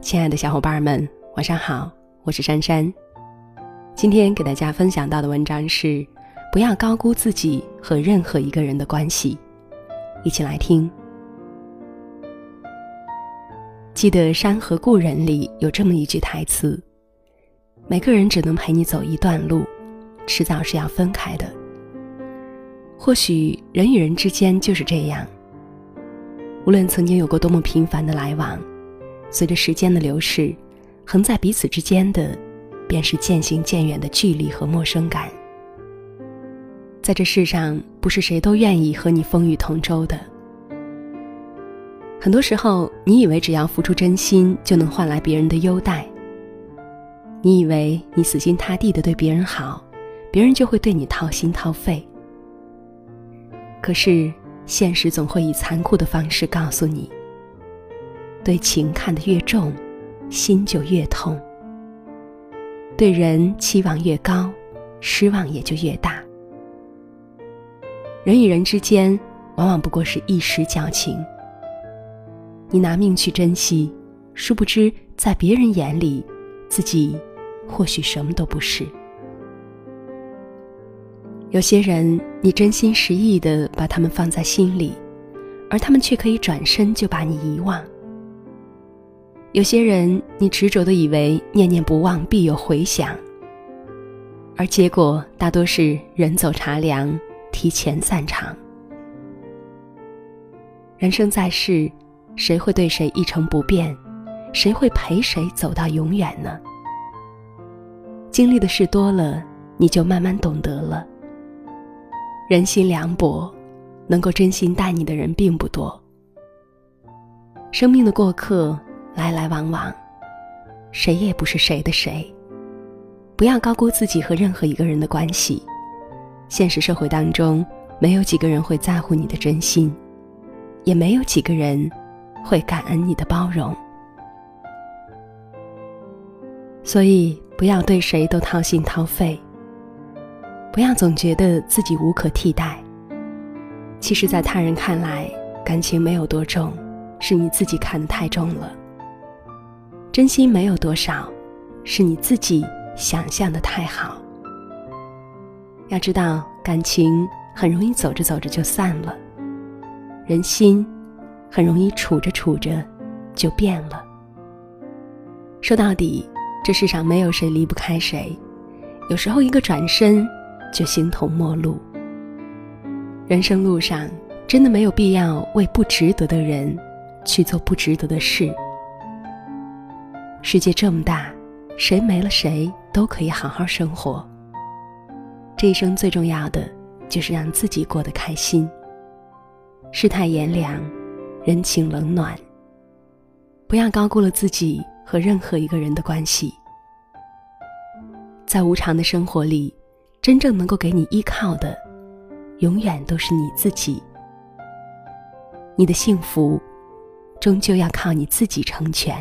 亲爱的小伙伴们，晚上好，我是珊珊。今天给大家分享到的文章是：不要高估自己和任何一个人的关系。一起来听。记得《山河故人》里有这么一句台词：“每个人只能陪你走一段路，迟早是要分开的。”或许人与人之间就是这样，无论曾经有过多么频繁的来往。随着时间的流逝，横在彼此之间的，便是渐行渐远的距离和陌生感。在这世上，不是谁都愿意和你风雨同舟的。很多时候，你以为只要付出真心就能换来别人的优待，你以为你死心塌地的对别人好，别人就会对你掏心掏肺。可是，现实总会以残酷的方式告诉你。对情看得越重，心就越痛；对人期望越高，失望也就越大。人与人之间，往往不过是一时矫情。你拿命去珍惜，殊不知在别人眼里，自己或许什么都不是。有些人，你真心实意的把他们放在心里，而他们却可以转身就把你遗忘。有些人，你执着的以为念念不忘必有回响，而结果大多是人走茶凉，提前散场。人生在世，谁会对谁一成不变？谁会陪谁走到永远呢？经历的事多了，你就慢慢懂得了。人心凉薄，能够真心待你的人并不多。生命的过客。来来往往，谁也不是谁的谁。不要高估自己和任何一个人的关系。现实社会当中，没有几个人会在乎你的真心，也没有几个人会感恩你的包容。所以，不要对谁都掏心掏肺。不要总觉得自己无可替代。其实，在他人看来，感情没有多重，是你自己看得太重了。真心没有多少，是你自己想象的太好。要知道，感情很容易走着走着就散了，人心很容易处着处着就变了。说到底，这世上没有谁离不开谁，有时候一个转身就形同陌路。人生路上，真的没有必要为不值得的人去做不值得的事。世界这么大，谁没了谁都可以好好生活。这一生最重要的就是让自己过得开心。世态炎凉，人情冷暖。不要高估了自己和任何一个人的关系。在无常的生活里，真正能够给你依靠的，永远都是你自己。你的幸福，终究要靠你自己成全。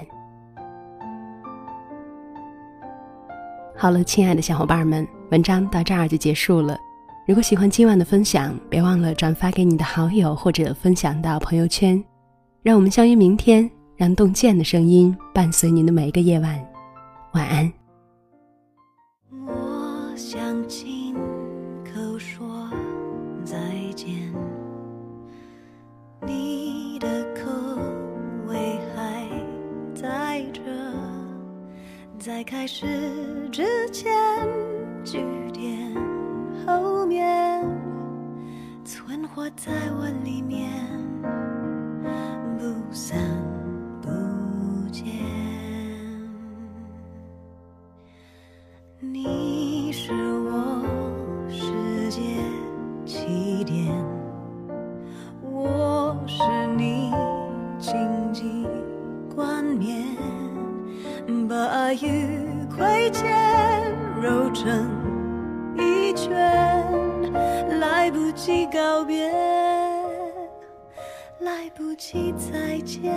好了，亲爱的小伙伴们，文章到这儿就结束了。如果喜欢今晚的分享，别忘了转发给你的好友或者分享到朋友圈。让我们相约明天，让洞见的声音伴随您的每一个夜晚。晚安。在开始。之前句点后面存活在我里面，不散间揉成一圈，来不及告别，来不及再见。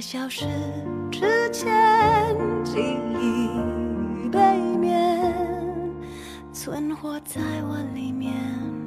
消失之前，记忆背面存活在我里面。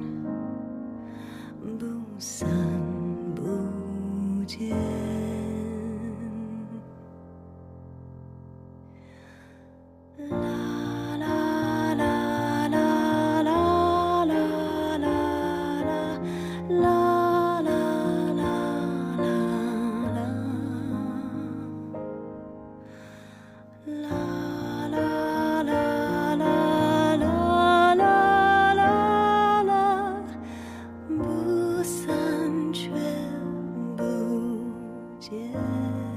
啦啦啦啦啦啦啦啦，不散却不见。